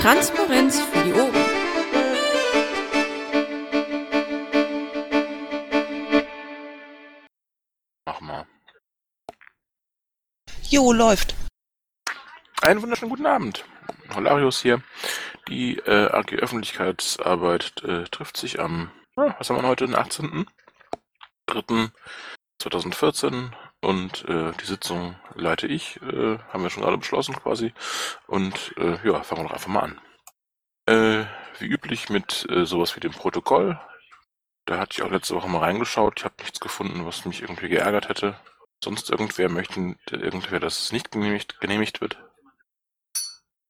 Transparenz für die Ohren. Mach mal. Jo, läuft. Einen wunderschönen guten Abend. Holarius hier. Die äh, AG Öffentlichkeitsarbeit äh, trifft sich am, was haben wir heute, den 18.03.2014 und äh, die Sitzung leite ich, äh, haben wir schon gerade beschlossen quasi und äh, ja, fangen wir doch einfach mal an. Äh, wie üblich mit äh, sowas wie dem Protokoll. Da hatte ich auch letzte Woche mal reingeschaut. Ich habe nichts gefunden, was mich irgendwie geärgert hätte. Sonst irgendwer möchte, irgendwer, dass es nicht genehmigt, genehmigt wird.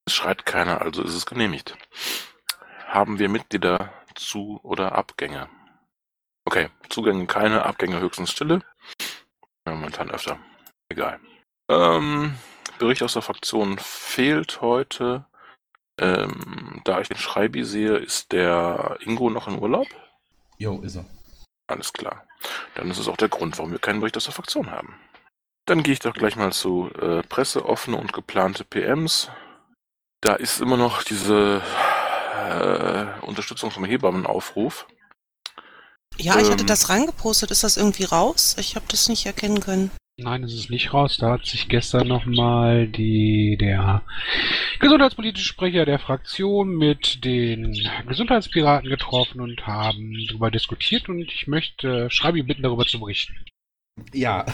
Es schreit keiner, also ist es genehmigt. Haben wir Mitglieder zu oder Abgänge? Okay, Zugänge keine, Abgänge höchstens Stille. Ja, momentan öfter. Egal. Ähm, Bericht aus der Fraktion fehlt heute. Ähm, da ich den Schreibi sehe, ist der Ingo noch in Urlaub? Jo, ist er. Alles klar. Dann ist es auch der Grund, warum wir keinen Bericht aus der Fraktion haben. Dann gehe ich doch gleich mal zu äh, Presse, offene und geplante PMs. Da ist immer noch diese äh, Unterstützung vom Hebammenaufruf. Ja, ich hatte Ähm. das reingepostet. Ist das irgendwie raus? Ich habe das nicht erkennen können. Nein, es ist nicht raus. Da hat sich gestern nochmal die, der gesundheitspolitische Sprecher der Fraktion mit den Gesundheitspiraten getroffen und haben darüber diskutiert und ich möchte Schreibi bitten, darüber zu berichten. Ja,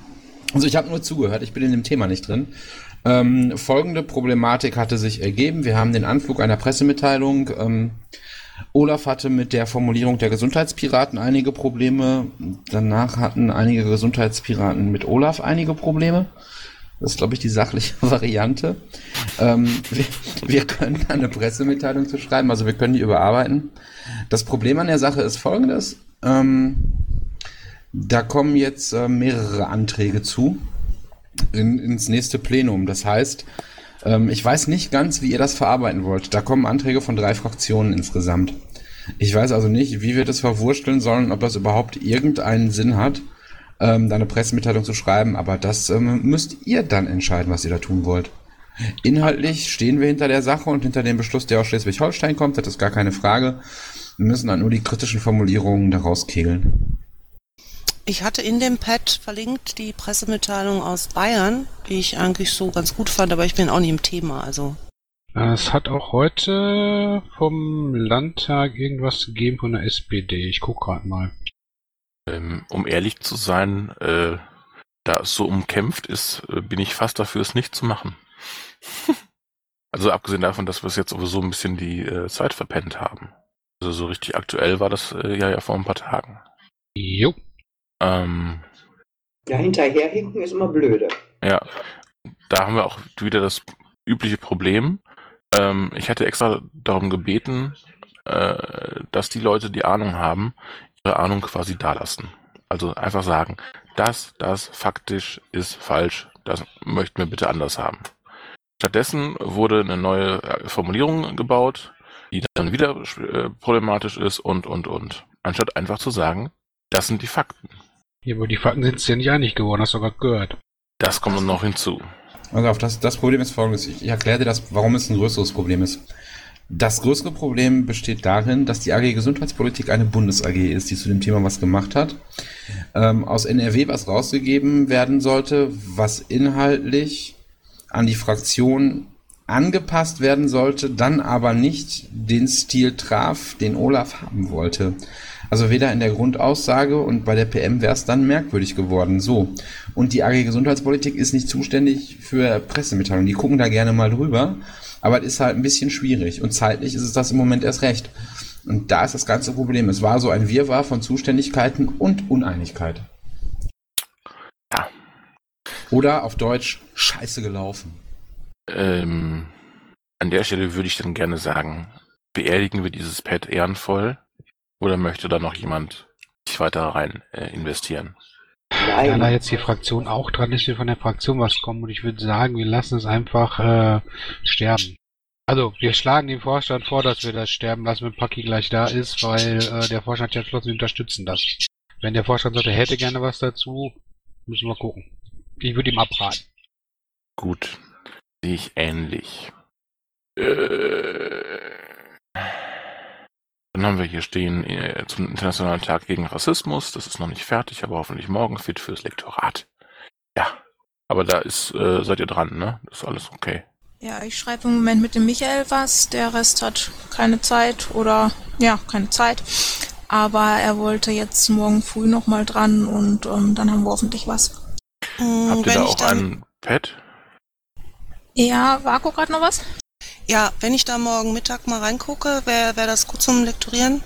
also ich habe nur zugehört, ich bin in dem Thema nicht drin. Ähm, folgende Problematik hatte sich ergeben. Wir haben den Anflug einer Pressemitteilung. Ähm, Olaf hatte mit der Formulierung der Gesundheitspiraten einige Probleme. Danach hatten einige Gesundheitspiraten mit Olaf einige Probleme. Das ist, glaube ich, die sachliche Variante. Ähm, wir, wir können eine Pressemitteilung zu schreiben, also wir können die überarbeiten. Das Problem an der Sache ist folgendes. Ähm, da kommen jetzt äh, mehrere Anträge zu in, ins nächste Plenum. Das heißt, ähm, ich weiß nicht ganz, wie ihr das verarbeiten wollt. Da kommen Anträge von drei Fraktionen insgesamt. Ich weiß also nicht, wie wir das verwursteln sollen, ob das überhaupt irgendeinen Sinn hat, ähm, da eine Pressemitteilung zu schreiben, aber das ähm, müsst ihr dann entscheiden, was ihr da tun wollt. Inhaltlich stehen wir hinter der Sache und hinter dem Beschluss, der aus Schleswig-Holstein kommt, das ist gar keine Frage. Wir müssen dann nur die kritischen Formulierungen daraus kegeln. Ich hatte in dem Pad verlinkt die Pressemitteilung aus Bayern, die ich eigentlich so ganz gut fand, aber ich bin auch nicht im Thema. Also Es hat auch heute vom Landtag irgendwas gegeben von der SPD. Ich gucke gerade mal. Ähm, um ehrlich zu sein, äh, da es so umkämpft ist, äh, bin ich fast dafür, es nicht zu machen. also abgesehen davon, dass wir es jetzt sowieso ein bisschen die äh, Zeit verpennt haben. Also so richtig aktuell war das äh, ja, ja vor ein paar Tagen. Jo. Ähm, Ja, hinterherhinken ist immer blöde. ja, da haben wir auch wieder das übliche Problem. Ähm, ich hatte extra darum gebeten, äh, dass die Leute, die Ahnung haben, ihre Ahnung quasi dalassen. Also einfach sagen, das, das faktisch ist falsch, das möchten wir bitte anders haben. Stattdessen wurde eine neue äh, Formulierung gebaut, die dann wieder äh, problematisch ist und, und, und. Anstatt einfach zu sagen, das sind die Fakten. Hier, aber die Fakten sind es ja nicht einig geworden, hast du gerade gehört. Das kommt noch hinzu. Also auf das, das Problem ist folgendes. Ich, ich erkläre dir das, warum es ein größeres Problem ist. Das größere Problem besteht darin, dass die AG Gesundheitspolitik eine Bundes-AG ist, die zu dem Thema was gemacht hat. Ähm, aus NRW was rausgegeben werden sollte, was inhaltlich an die Fraktion angepasst werden sollte, dann aber nicht den Stil traf, den Olaf haben wollte. Also weder in der Grundaussage und bei der PM wäre es dann merkwürdig geworden. So. Und die AG Gesundheitspolitik ist nicht zuständig für Pressemitteilungen. Die gucken da gerne mal drüber. Aber es ist halt ein bisschen schwierig. Und zeitlich ist es das im Moment erst recht. Und da ist das ganze Problem. Es war so ein Wirrwarr von Zuständigkeiten und Uneinigkeit. Ja. Oder auf Deutsch scheiße gelaufen. Ähm, an der Stelle würde ich dann gerne sagen, beerdigen wir dieses Pad ehrenvoll oder möchte da noch jemand sich weiter rein äh, investieren? Da da Nein, jetzt die Fraktion auch dran ist, wird von der Fraktion was kommen und ich würde sagen, wir lassen es einfach äh, sterben. Also, wir schlagen dem Vorstand vor, dass wir das sterben lassen, wenn Paki gleich da ist, weil äh, der Vorstand hat ja beschlossen, wir unterstützen das. Wenn der Vorstand sagt, er hätte gerne was dazu, müssen wir gucken. Ich würde ihm abraten. Gut, sehe ich ähnlich. Äh, dann haben wir hier stehen äh, zum Internationalen Tag gegen Rassismus. Das ist noch nicht fertig, aber hoffentlich morgen fit fürs Lektorat. Ja, aber da ist, äh, seid ihr dran, ne? Das ist alles okay. Ja, ich schreibe im Moment mit dem Michael was. Der Rest hat keine Zeit oder ja, keine Zeit. Aber er wollte jetzt morgen früh nochmal dran und ähm, dann haben wir hoffentlich was. Habt ihr wenn da auch ein Pad? Ja, Vaku gerade noch was? Ja, wenn ich da morgen Mittag mal reingucke, wäre wär das gut zum Lektorieren?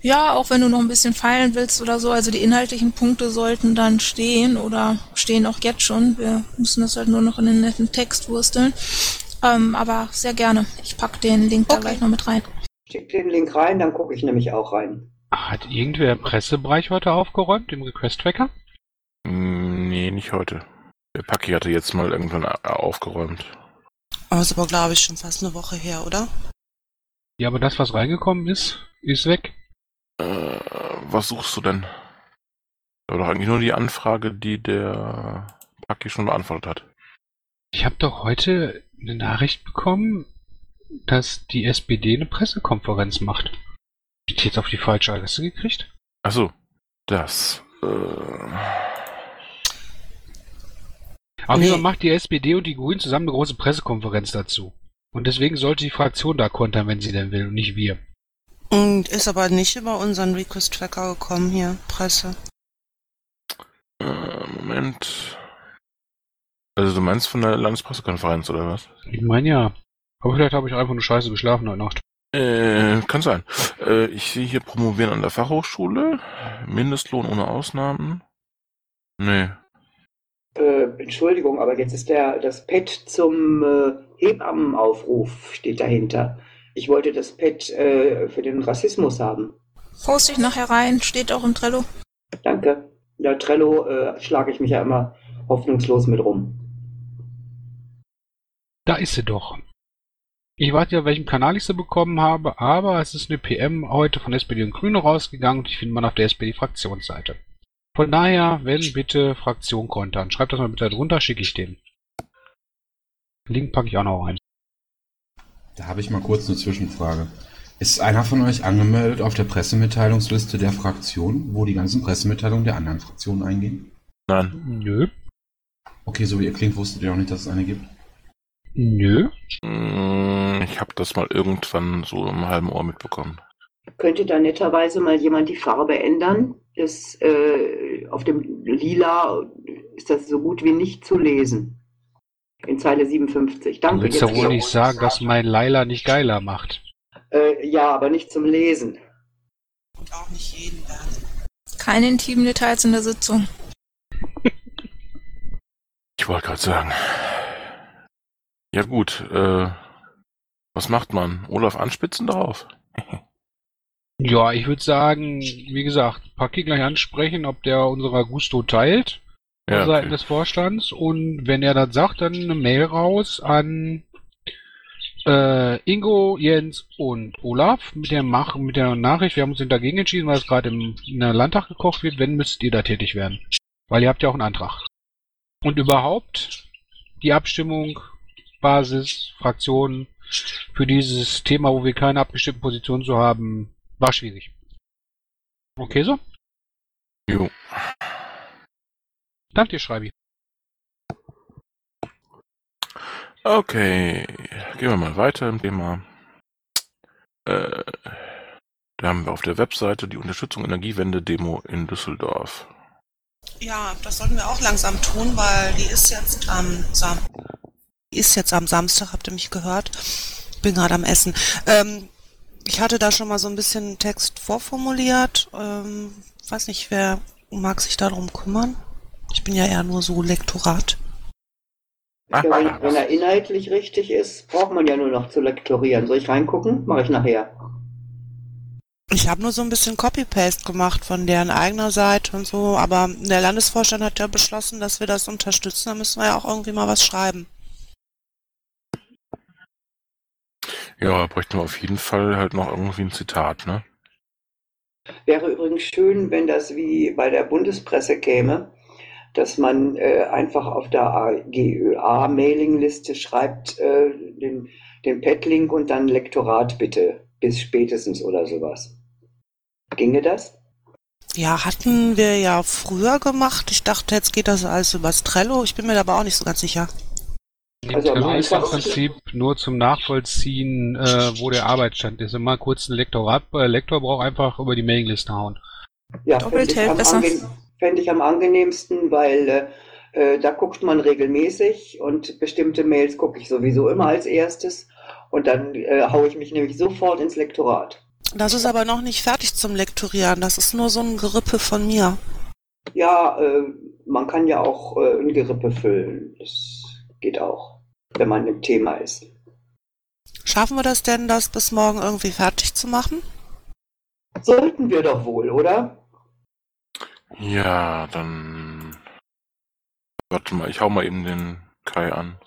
Ja, auch wenn du noch ein bisschen feilen willst oder so. Also die inhaltlichen Punkte sollten dann stehen oder stehen auch jetzt schon. Wir müssen das halt nur noch in den netten Text wursteln. Ähm, aber sehr gerne. Ich pack den Link da Okay. gleich noch mit rein. Schick den Link rein, dann gucke ich nämlich auch rein. Hat irgendwer im Pressebereich heute aufgeräumt, im Request-Tracker? Hm, nee, nicht heute. Der Paki hatte jetzt mal irgendwann aufgeräumt. Aber ist aber, glaube ich, schon fast eine Woche her, oder? Ja, aber das, was reingekommen ist, ist weg. Äh, was suchst du denn? Das war doch eigentlich nur die Anfrage, die der Paki schon beantwortet hat. Ich habe doch heute eine Nachricht bekommen, dass die SPD eine Pressekonferenz macht. Hab Ich jetzt auf die falsche Adresse gekriegt? Achso, das. Äh, Aber Nee. nee. macht die SPD und die Grünen zusammen eine große Pressekonferenz dazu. Und deswegen sollte die Fraktion da kontern, wenn sie denn will, und nicht wir. Und ist aber nicht über unseren Request-Tracker gekommen hier, Presse. äh, Moment. Also du meinst von der Landespressekonferenz oder was? Ich meine ja. Aber vielleicht habe ich einfach nur scheiße geschlafen heute Nacht. Äh, kann sein. Äh, ich sehe hier promovieren an der Fachhochschule. Mindestlohn ohne Ausnahmen. Nee. Äh, Entschuldigung, aber jetzt ist der, das Pad zum äh, Hebammenaufruf steht dahinter. Ich wollte das Pad äh, für den Rassismus haben. Poste ich nachher rein, steht auch im Trello. Danke. Ja, Trello äh, schlage ich mich ja immer hoffnungslos mit rum. Da ist sie doch. Ich weiß ja, welchem Kanal ich sie bekommen habe, aber es ist eine PM heute von SPD und Grüne rausgegangen und ich finde man auf der SPD-Fraktionsseite. Von daher, wenn bitte Fraktion kontern, schreibt das mal bitte drunter, schicke ich den. Link packe ich auch noch rein. Da habe ich mal kurz eine Zwischenfrage. Ist einer von euch angemeldet auf der Pressemitteilungsliste der Fraktion, wo die ganzen Pressemitteilungen der anderen Fraktionen eingehen? Nein. Nö. Okay, so wie ihr klingt, wusstet ihr auch nicht, dass es eine gibt. Nö. Mm, Ich habe das mal irgendwann so im halben Ohr mitbekommen. Könnte da netterweise mal jemand die Farbe ändern? Das, äh, auf dem Lila ist das so gut wie nicht zu lesen. In Zeile 57. Du Danke. willst ja jetzt wohl nicht sagen, dass mein Laila nicht geiler macht. Äh, ja, aber nicht zum Lesen. Und auch nicht jeden werden. Keine intimen Details in der Sitzung. Ich wollte gerade sagen. Ja gut, äh, was macht man? Olaf anspitzen drauf? Ja, ich würde sagen, wie gesagt, Paki gleich ansprechen, ob der unserer Gusto teilt. Ja, von Seiten okay. des Vorstands und wenn er das sagt, dann eine Mail raus an äh, Ingo, Jens und Olaf mit der Mach mit der Nachricht, wir haben uns dagegen entschieden, weil es gerade im Landtag gekocht wird, wenn müsst ihr da tätig werden. Weil ihr habt ja auch einen Antrag. Und überhaupt die Abstimmung, Basis, Fraktionen für dieses Thema, wo wir keine abgestimmten Positionen zu haben, war schwierig. Okay so? Jo. Danke dir, Schreibi. Okay, gehen wir mal weiter im Thema. Äh, da haben wir auf der Webseite die Unterstützung Energiewende-Demo in Düsseldorf. Ja, das sollten wir auch langsam tun, weil die ist jetzt am Sam die ist jetzt am Samstag, habt ihr mich gehört? Bin gerade am Essen. Ähm, ich hatte da schon mal so ein bisschen Text vorformuliert. Ähm, weiß nicht, wer mag sich darum kümmern? Ich bin ja eher nur so Lektorat. Wenn, wenn er inhaltlich richtig ist, braucht man ja nur noch zu lektorieren. Soll ich reingucken? Mache ich nachher. Ich habe nur so ein bisschen Copy-Paste gemacht von deren eigener Seite und so, aber der Landesvorstand hat ja beschlossen, dass wir das unterstützen. Da müssen wir ja auch irgendwie mal was schreiben. Ja, bräuchten wir auf jeden Fall halt noch irgendwie ein Zitat, ne? Wäre übrigens schön, wenn das wie bei der Bundespresse käme. dass man äh, einfach auf der GÖA-Mailingliste schreibt, äh, den, den Pad-Link und dann Lektorat bitte, bis spätestens oder sowas. Ginge das? Ja, hatten wir ja früher gemacht. Ich dachte, jetzt geht das alles übers Trello. Ich bin mir aber auch nicht so ganz sicher. Also Trello ist im Prinzip nur zum Nachvollziehen, äh, wo der Arbeitsstand ist. Immer kurz ein Lektorat, äh, Lektor braucht einfach über die Mailingliste hauen. Ja, Doppelt fände ich, hält am besser. ange- fänd ich am angenehmsten, weil äh, äh, da guckt man regelmäßig und bestimmte Mails gucke ich sowieso immer als erstes und dann äh, haue ich mich nämlich sofort ins Lektorat. Das ist aber noch nicht fertig zum Lektorieren. Das ist nur so ein Gerippe von mir. Ja, äh, man kann ja auch äh, ein Gerippe füllen. Das geht auch, wenn man im Thema ist. Schaffen wir das denn, das bis morgen irgendwie fertig zu machen? Sollten wir doch wohl, oder? Ja, dann. Warte mal, ich hau mal eben den Kai an.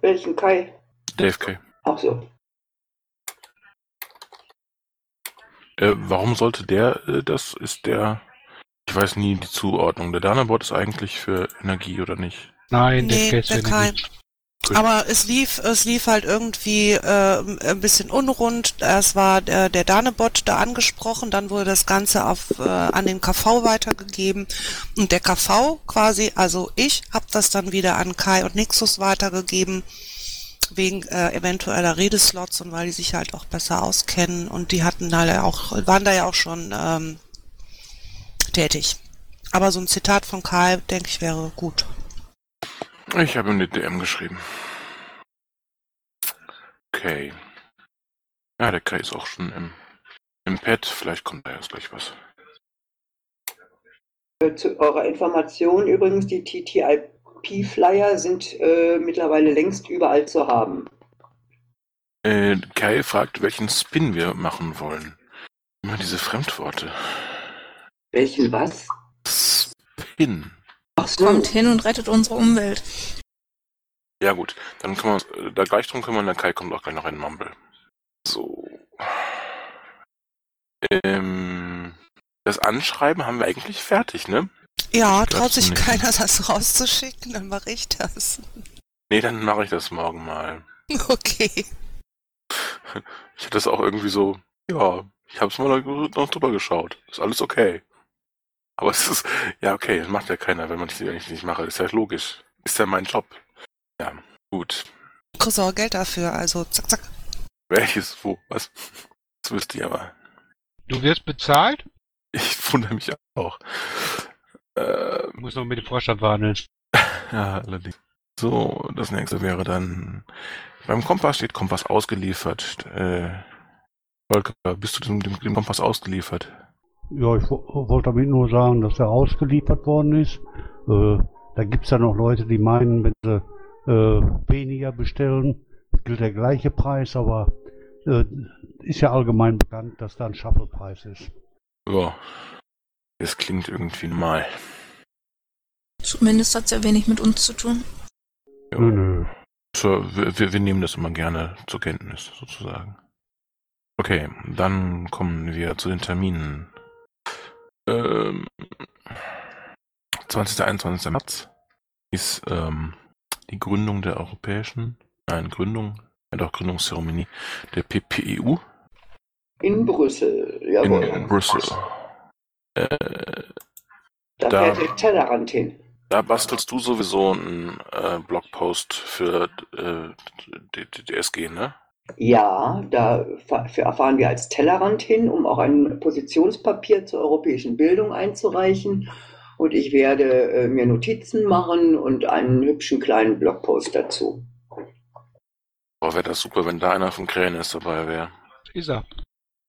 Welchen Kai? Dave Kai. Ach so. Äh, warum sollte der äh, das? Ist der. Ich weiß nie die Zuordnung. Der Danabot ist eigentlich für Energie oder nicht? Nein, Nee, der Case wäre nicht. Gut. Aber es lief, es lief halt irgendwie äh, ein bisschen unrund. Erst war der, der Danebot da angesprochen, dann wurde das Ganze auf, äh, an den KV weitergegeben. Und der KV quasi, also ich, habe das dann wieder an Kai und Nixus weitergegeben, wegen äh, eventueller Redeslots und weil die sich halt auch besser auskennen und die hatten da ja auch, waren da ja auch schon ähm, tätig. Aber so ein Zitat von Kai, denke ich, wäre gut. Ich habe ihm eine DM geschrieben. Okay. Ja, der Kai ist auch schon im, im Pad. Vielleicht kommt da jetzt gleich was. Äh, Zu eurer Information übrigens, die TTIP-Flyer sind äh, mittlerweile längst überall zu haben. Äh, Kai fragt, welchen Spin wir machen wollen. Immer diese Fremdworte. Welchen was? Spin. So. Kommt hin und rettet unsere Umwelt. Ja gut, dann können wir uns äh, da gleich drum kümmern, der Kai kommt auch gleich noch in Mumble. So. Ähm, das Anschreiben haben wir eigentlich fertig, ne? Ja, traut sich nicht. keiner, das rauszuschicken, dann mache ich das. Nee, dann mache ich das morgen mal. Okay. Ich hatte das auch irgendwie so, ja, ich habe es mal noch drüber geschaut. Ist alles okay. Aber es ist, ja okay, das macht ja keiner, wenn man das eigentlich nicht mache. Ist ja logisch. Ist ja mein Job. Ja, gut. Kriegst auch Geld dafür, also zack, zack. Welches, wo, was? Das wüsste ich aber. Du wirst bezahlt? Ich wundere mich auch. Äh, Du musst noch mit dem Vorstand verhandeln. ja, allerdings. So, das nächste wäre dann, beim Kompass steht Kompass ausgeliefert. Äh, Volker, bist du dem, dem Kompass ausgeliefert? Ja, ich wo- wollte damit nur sagen, dass er ausgeliefert worden ist. Äh, da gibt's ja noch Leute, die meinen, wenn sie äh, weniger bestellen, gilt der gleiche Preis, aber äh, ist ja allgemein bekannt, dass da ein Shuffle-Preis ist. Ja, das klingt irgendwie normal. Zumindest hat's ja wenig mit uns zu tun. Ja. Nö, nö. So, wir wir nehmen das immer gerne zur Kenntnis, sozusagen. Okay, dann kommen wir zu den Terminen. Ähm, 20. 21. März ist ähm, die Gründung der Europäischen, nein, Gründung, ja doch, Gründungszeremonie der PPEU In Brüssel, jawohl. in Brüssel. Äh, da, da- fährt der Tellerrand hin. da bastelst du sowieso einen äh, Blogpost für äh, die, die, die SG, ne? Ja, dafür fahren wir als Tellerrand hin, um auch ein Positionspapier zur europäischen Bildung einzureichen. Und ich werde äh, mir Notizen machen und einen hübschen kleinen Blogpost dazu. Boah, wäre das super, wenn da einer von Krähen dabei wäre. Ist er.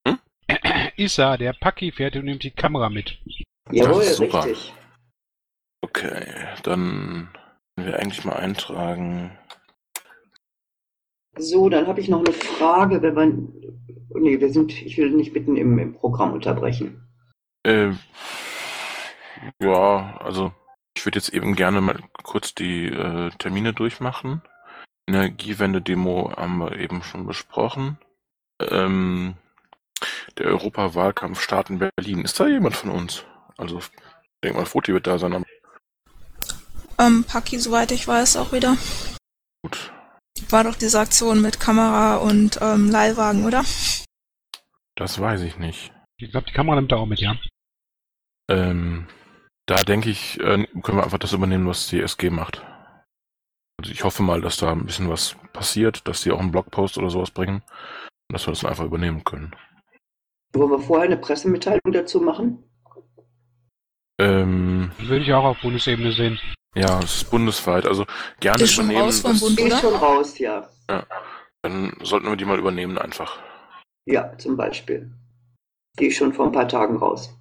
Hm? Er. Der Paki fährt und nimmt die Kamera mit. Jawohl, ist super. richtig. Okay, dann können wir eigentlich mal eintragen. So, dann habe ich noch eine Frage, wenn man. Nee, wir sind, ich will nicht mitten im, im Programm unterbrechen. Äh, ja, also ich würde jetzt eben gerne mal kurz die äh, Termine durchmachen. Energiewende-Demo haben wir eben schon besprochen. Ähm, der Europawahlkampf Start in Berlin. Ist da jemand von uns? Also, ich denke mal, Foti wird da sein. Ähm, Paki, soweit ich weiß, auch wieder. Gut. War doch diese Aktion mit Kamera und ähm, Leihwagen, oder? Das weiß ich nicht. Ich glaube, die Kamera nimmt da auch mit, ja. Ähm, da denke ich, äh, können wir einfach das übernehmen, was die SG macht. Also ich hoffe mal, dass da ein bisschen was passiert, dass die auch einen Blogpost oder sowas bringen und dass wir das einfach übernehmen können. Wollen wir vorher eine Pressemitteilung dazu machen? Ähm, Würde ich auch auf Bundesebene sehen. Ja, es ist bundesweit, also gerne Ist schon übernehmen. raus vom Bund, Die ist oder? schon raus, ja. Dann sollten wir die mal übernehmen einfach. Ja, zum Beispiel. Die ist schon vor ein paar Tagen raus.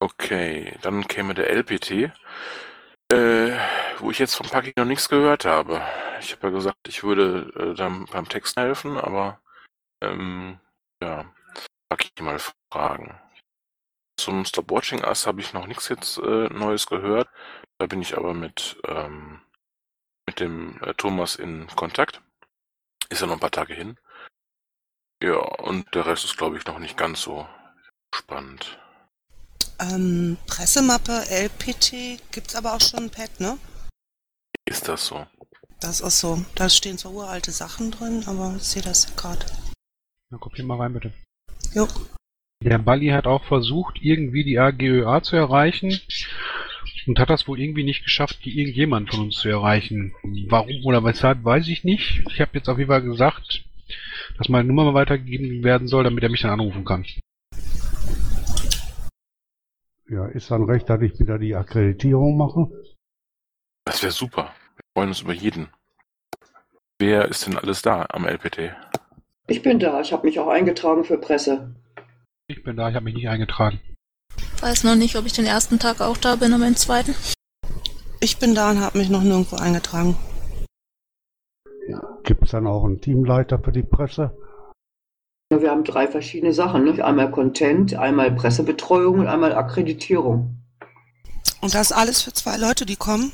Okay, dann käme der LPT, äh, wo ich jetzt von Paki noch nichts gehört habe. Ich habe ja gesagt, ich würde äh, dann beim Text helfen, aber ähm, ja, Paki mal fragen. Zum Stop Watching Us habe ich noch nichts jetzt äh, Neues gehört. Da bin ich aber mit ähm, mit dem äh, Thomas in Kontakt. Ist ja noch ein paar Tage hin. Ja, und der Rest ist, glaube ich, noch nicht ganz so spannend. Ähm, Pressemappe LPT gibt's aber auch schon ein Pad, ne? Ist das so? Das ist so. Da stehen zwar uralte Sachen drin, aber ich sehe das ja gerade. Na, kopier mal rein, bitte. Jo. Der Balli hat auch versucht, irgendwie die AGÖA zu erreichen und hat das wohl irgendwie nicht geschafft, die irgendjemand von uns zu erreichen. Warum oder weshalb, weiß ich nicht. Ich habe jetzt auf jeden Fall gesagt, dass meine Nummer mal weitergegeben werden soll, damit er mich dann anrufen kann. Ja, ist dann recht, dass ich wieder die Akkreditierung mache? Das wäre super. Wir freuen uns über jeden. Wer ist denn alles da am LPT? Ich bin da, ich habe mich auch eingetragen für Presse. Ich bin da, ich habe mich nicht eingetragen. Weiß noch nicht, ob ich den ersten Tag auch da bin, aber den zweiten. Ich bin da und habe mich noch nirgendwo eingetragen. Gibt es dann auch einen Teamleiter für die Presse? Ja, Wir haben drei verschiedene Sachen. Ne? Einmal Content, einmal Pressebetreuung und einmal Akkreditierung. Und das alles für zwei Leute, die kommen?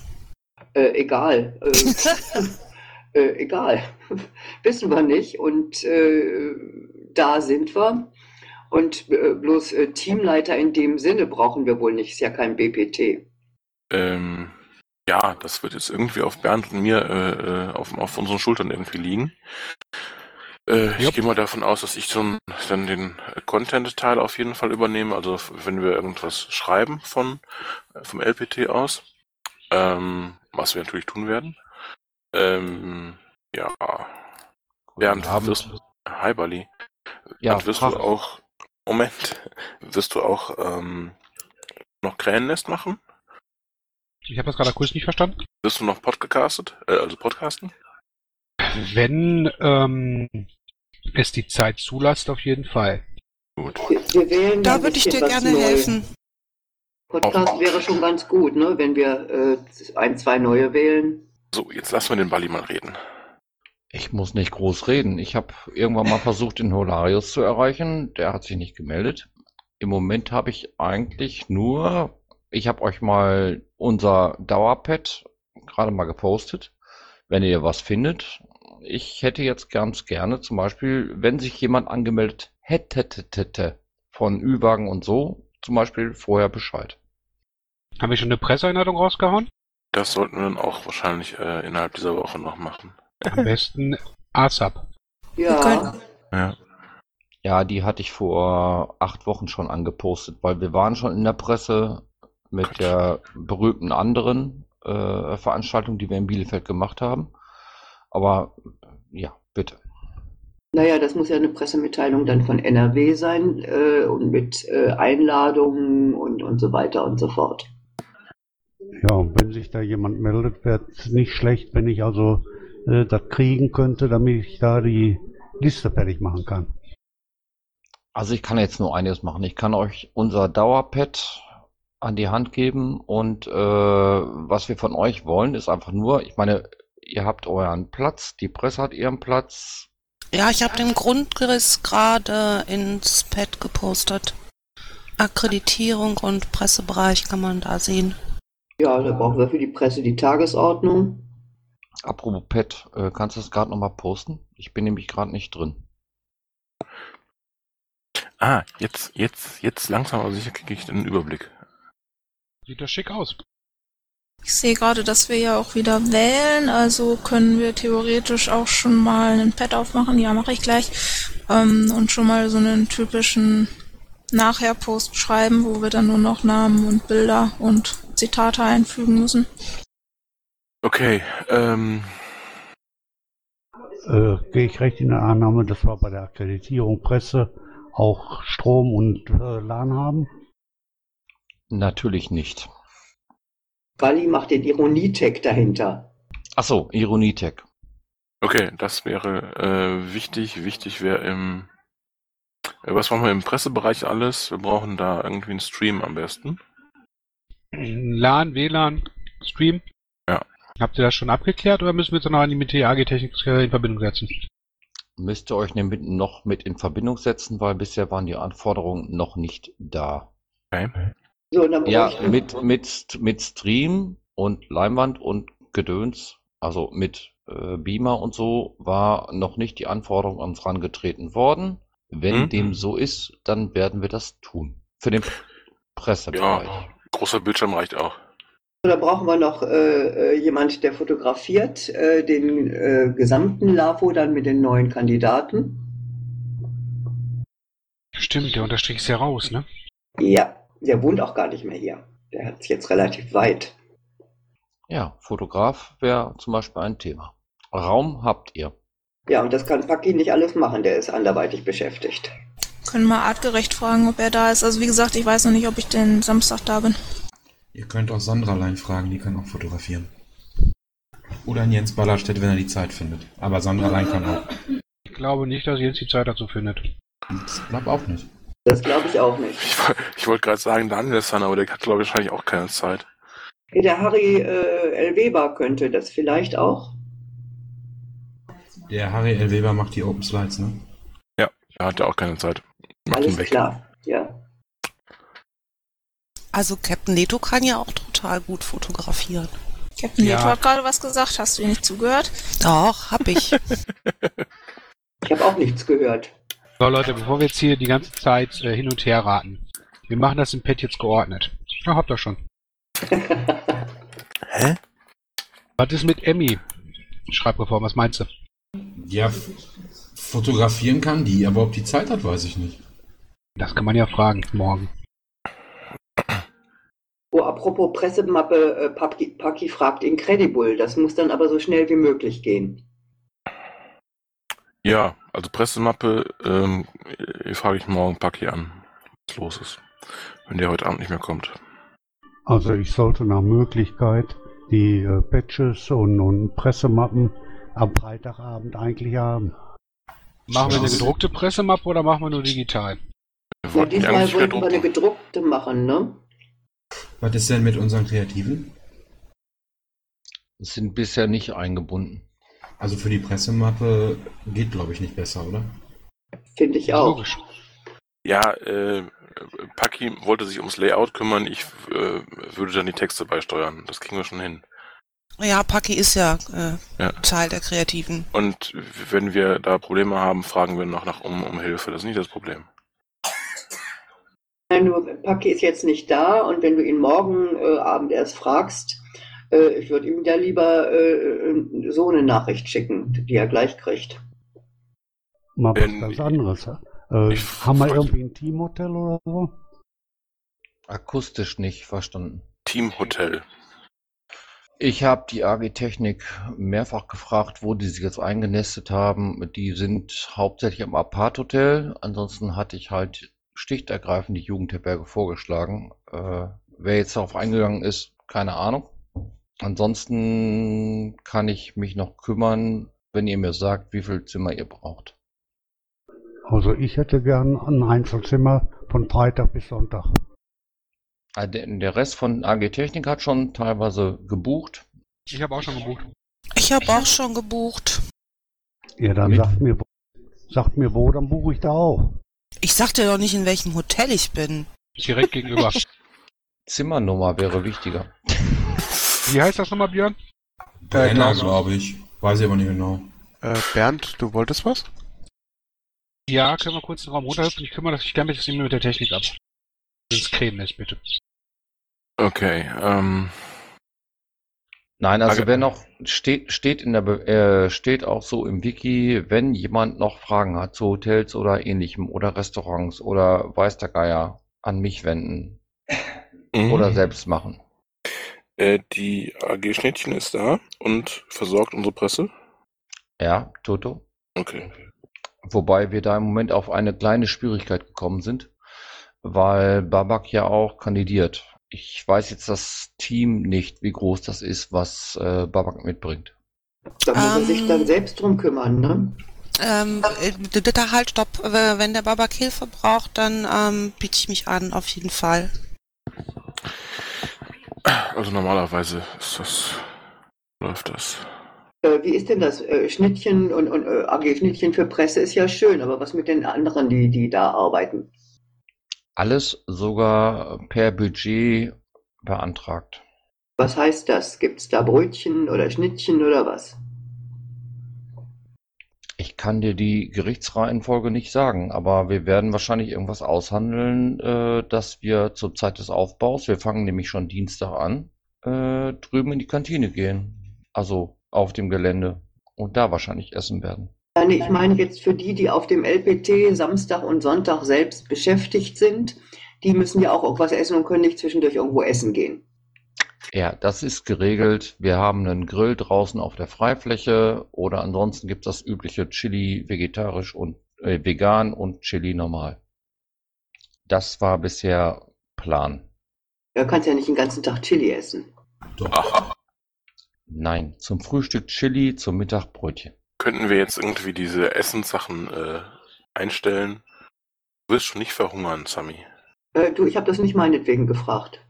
Äh, egal. Äh, äh, egal. Wissen wir nicht. Und äh, da sind wir. Und äh, bloß äh, Teamleiter in dem Sinne brauchen wir wohl nicht. Ist ja kein BPT. Ähm, ja, das wird jetzt irgendwie auf Bernd und mir äh, äh, auf, auf unseren Schultern irgendwie liegen. Äh, ich Jupp. gehe mal davon aus, dass ich schon dann den Content-Teil auf jeden Fall übernehme. Also wenn wir irgendwas schreiben von vom LPT aus, ähm, was wir natürlich tun werden. Ähm, ja, Bernd, wirst, hi Bali. Ja, Bernd, wirst du auch, Moment, wirst du auch ähm, noch Krähennest machen? Ich habe das gerade kurz nicht verstanden. Wirst du noch podcastet, äh, also podcasten? Wenn ähm, es die Zeit zulässt, auf jeden Fall. Gut. Wir, wir Da würde ich dir gerne neu. helfen. Podcast wäre schon ganz gut, ne? wenn wir äh, ein, zwei neue wählen. So, jetzt lassen wir den Balli mal reden. Ich muss nicht groß reden. Ich habe irgendwann mal versucht, den Holarius zu erreichen. Der hat sich nicht gemeldet. Im Moment habe ich eigentlich nur, ich habe euch mal unser Dauerpad gerade mal gepostet. Wenn ihr was findet, ich hätte jetzt ganz gerne zum Beispiel, wenn sich jemand angemeldet hätte von Ü-Wagen und so, zum Beispiel vorher Bescheid. Haben wir schon eine Presseeinladung rausgehauen? Das sollten wir dann auch wahrscheinlich äh, innerhalb dieser Woche noch machen. Am besten ASAP. Ja, Ja. Ja, die hatte ich vor acht Wochen schon angepostet, weil wir waren schon in der Presse mit Gott. der berühmten anderen äh, Veranstaltung, die wir in Bielefeld gemacht haben. Aber ja, bitte. naja, das muss ja eine Pressemitteilung dann von NRW sein äh, und mit äh, Einladungen und, und so weiter und so fort. Ja, und wenn sich da jemand meldet, wäre es nicht schlecht, wenn ich also äh, das kriegen könnte, damit ich da die Liste fertig machen kann. Also ich kann jetzt nur eines machen. Ich kann euch unser Dauerpad an die Hand geben und äh, was wir von euch wollen, ist einfach nur, ich meine, ihr habt euren Platz, die Presse hat ihren Platz. Ja, ich habe den Grundriss gerade ins Pad gepostet. Akkreditierung und Pressebereich kann man da sehen. Ja, da brauchen wir für die Presse die Tagesordnung. Apropos Pad, äh, kannst du das gerade nochmal posten? Ich bin nämlich gerade nicht drin. Ah, jetzt, jetzt, jetzt langsam aber sicher kriege ich den Überblick. Sieht das schick aus. Ich sehe gerade, dass wir ja auch wieder wählen, also können wir theoretisch auch schon mal einen Pad aufmachen. Ja, mache ich gleich. Ähm, und schon mal so einen typischen Nachher-Post schreiben, wo wir dann nur noch Namen und Bilder und Zitate einfügen müssen. Okay, ähm, Äh, gehe ich recht in der Annahme, dass wir bei der Akkreditierung Presse auch Strom und äh, LAN haben? Natürlich nicht. Wally macht den Ironietag dahinter. Achso, Ironietech. okay, das wäre äh, wichtig. Wichtig wäre im, äh, was machen wir im Pressebereich alles? Wir brauchen da irgendwie einen Stream am besten. LAN, WLAN, Stream. Ja. Habt ihr das schon abgeklärt oder müssen wir jetzt noch an die mit der AG-Technik in Verbindung setzen? Müsst ihr euch nämlich noch mit in Verbindung setzen, weil bisher waren die Anforderungen noch nicht da. Okay. So, dann Ja, mit, mit, mit Stream und Leinwand und Gedöns, also mit äh, Beamer und so, war noch nicht die Anforderung an uns herangetreten worden. Wenn Mhm. dem so ist, dann werden wir das tun. Für den Pressebereich. Ja, großer Bildschirm reicht auch. Da brauchen wir noch äh, äh, jemand, der fotografiert äh, den äh, gesamten LAVO dann mit den neuen Kandidaten. Stimmt, der Unterstrich ist ja raus, ne? Ja, der wohnt auch gar nicht mehr hier. Der hat es jetzt relativ weit. Ja, Fotograf wäre zum Beispiel ein Thema. Raum habt ihr. Ja, und das kann Paki nicht alles machen, der ist anderweitig beschäftigt. Können wir artgerecht fragen, ob er da ist. Also wie gesagt, ich weiß noch nicht, ob ich den Samstag da bin. Ihr könnt auch Sandra Lein fragen, die kann auch fotografieren. Oder an Jens Ballerstedt, wenn er die Zeit findet. Aber Sandra Lein kann auch. Ich glaube nicht, dass Jens die Zeit dazu findet. Ich glaube auch nicht. Das glaube ich auch nicht. Ich, ich wollte gerade sagen, Daniel ist dann, aber der hat, glaube ich, wahrscheinlich auch keine Zeit. Ja, Der Harry äh, L. Weber könnte das vielleicht auch. Der Harry L. Weber macht die Open Slides, ne? Er hat ja auch keine Zeit. Macht Alles klar. Ja. Also Captain Leto kann ja auch total gut fotografieren. Captain Ja. Leto hat gerade was gesagt. Hast du ihm nicht zugehört? Doch, hab ich. Ich habe auch nichts gehört. So Leute, bevor wir jetzt hier die ganze Zeit äh, hin und her raten. Wir machen das im Pad jetzt geordnet. Ja, habt ihr schon. Hä? Was ist mit Emmy? Schreibreform, was meinst du? Ja, fotografieren kann die, aber ob die Zeit hat, weiß ich nicht. Das kann man ja fragen, morgen. Oh, apropos Pressemappe, äh, Paki, Paki fragt Incredible. Das muss dann aber so schnell wie möglich gehen. Ja, also Pressemappe, ähm, äh, frage ich morgen Paki an, was los ist. Wenn der heute Abend nicht mehr kommt. Also ich sollte nach Möglichkeit die äh, Patches und, und Pressemappen am Freitagabend eigentlich haben. Machen wir eine gedruckte Pressemappe oder machen wir nur digital? Wir Ja, wollten diesmal wollten wir eine gedruckt. gedruckte machen, ne? Was ist denn mit unseren Kreativen? Sind bisher nicht eingebunden. Also für die Pressemappe geht, glaube ich, nicht besser, oder? Finde ich auch. Logisch. Ja, äh, Paki wollte sich ums Layout kümmern, ich äh, würde dann die Texte beisteuern. Das kriegen wir schon hin. Ja, Paki ist ja, äh, Ja. Teil der Kreativen. Und wenn wir da Probleme haben, fragen wir noch nach um, um Hilfe. Das ist nicht das Problem. Nein, nur Paki ist jetzt nicht da und wenn du ihn morgen äh, Abend erst fragst, äh, ich würde ihm da lieber äh, so eine Nachricht schicken, die er gleich kriegt. Mal was ganz anderes. Äh, haben wir irgendwie ein Teamhotel oder so? Akustisch nicht verstanden. Teamhotel. Ich habe die AG Technik mehrfach gefragt, wo die sich jetzt eingenestet haben. Die sind hauptsächlich im Apart-Hotel. Ansonsten hatte ich halt stichtergreifend die Jugendherberge vorgeschlagen. Äh, wer jetzt darauf eingegangen ist, keine Ahnung. Ansonsten kann ich mich noch kümmern, wenn ihr mir sagt, wie viel Zimmer ihr braucht. Also ich hätte gern ein Einzelzimmer von Freitag bis Sonntag. Ah, Der Rest von AG Technik hat schon teilweise gebucht. Ich habe auch schon gebucht. Ich habe auch schon gebucht. Ja, dann Mit- sagt mir, sagt mir wo, dann buche ich da auch. Ich sagte doch nicht, in welchem Hotel ich bin. Direkt gegenüber. Zimmernummer wäre wichtiger. Wie heißt das nochmal, Björn? Brenner, glaube ich. Weiß ich aber nicht genau. Äh, Bernd, du wolltest was? Ja, können wir kurz den Raum runterhüpfen? Ich kümmere mich gerne mich mit der Technik ab. Ins Creme ist, bitte. Okay, ähm, Nein, also wer noch steht, steht in der äh, steht auch so im Wiki, wenn jemand noch Fragen hat zu Hotels oder ähnlichem oder Restaurants oder weiß der Geier, an mich wenden Mhm. oder selbst machen. Äh, die AG Schnittchen ist da und versorgt unsere Presse. Ja, Toto. Okay. Wobei wir da im Moment auf eine kleine Schwierigkeit gekommen sind, weil Babak ja auch kandidiert. Ich weiß jetzt das Team nicht, wie groß das ist, was äh, Babak mitbringt. Da muss er sich Ähm. dann selbst drum kümmern, ne? Ähm, äh, da halt, stopp. Äh, Wenn der Babak Hilfe braucht, dann ähm, biete ich mich an, auf jeden Fall. Also normalerweise ist das, läuft das. Äh, wie ist denn das? Äh, Schnittchen und, und äh, AG Schnittchen für Presse ist ja schön, aber was mit den anderen, die, die da arbeiten? Alles sogar per Budget beantragt. Was heißt das? Gibt es da Brötchen oder Schnittchen oder was? Ich kann dir die Gerichtsreihenfolge nicht sagen, aber wir werden wahrscheinlich irgendwas aushandeln, äh, dass wir zur Zeit des Aufbaus, wir fangen nämlich schon Dienstag an, äh, drüben in die Kantine gehen. Also auf dem Gelände und da wahrscheinlich essen werden. Ich meine jetzt für die, die auf dem LPT Samstag und Sonntag selbst beschäftigt sind, die müssen ja auch irgendwas essen und können nicht zwischendurch irgendwo essen gehen. Ja, das ist geregelt. Wir haben einen Grill draußen auf der Freifläche oder ansonsten gibt es das übliche Chili vegetarisch und äh, vegan und Chili normal. Das war bisher Plan. Da kannst ja nicht den ganzen Tag Chili essen. Ach, Nein, zum Frühstück Chili, zum Mittag Brötchen. Könnten wir jetzt irgendwie diese Essenssachen äh, einstellen? Du wirst schon nicht verhungern, Sami. Äh, du, ich habe das nicht meinetwegen gefragt.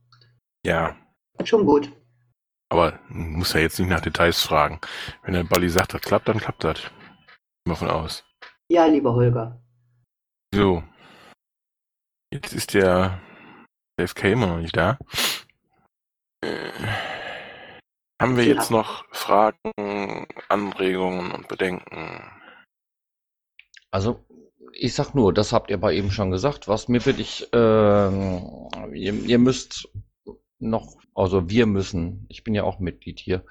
Ja, Schon gut. aber muss ja jetzt nicht nach Details fragen. Wenn der Balli sagt, das klappt, dann klappt das. Mal von aus. Ja, lieber Holger. So. Jetzt ist der FK immer noch nicht da. Haben wir Ja. jetzt noch Fragen, Anregungen und Bedenken? Also, ich sag nur, das habt ihr aber eben schon gesagt. Was mir wirklich, ähm, ihr, ihr müsst noch, also wir müssen, ich bin ja auch Mitglied hier,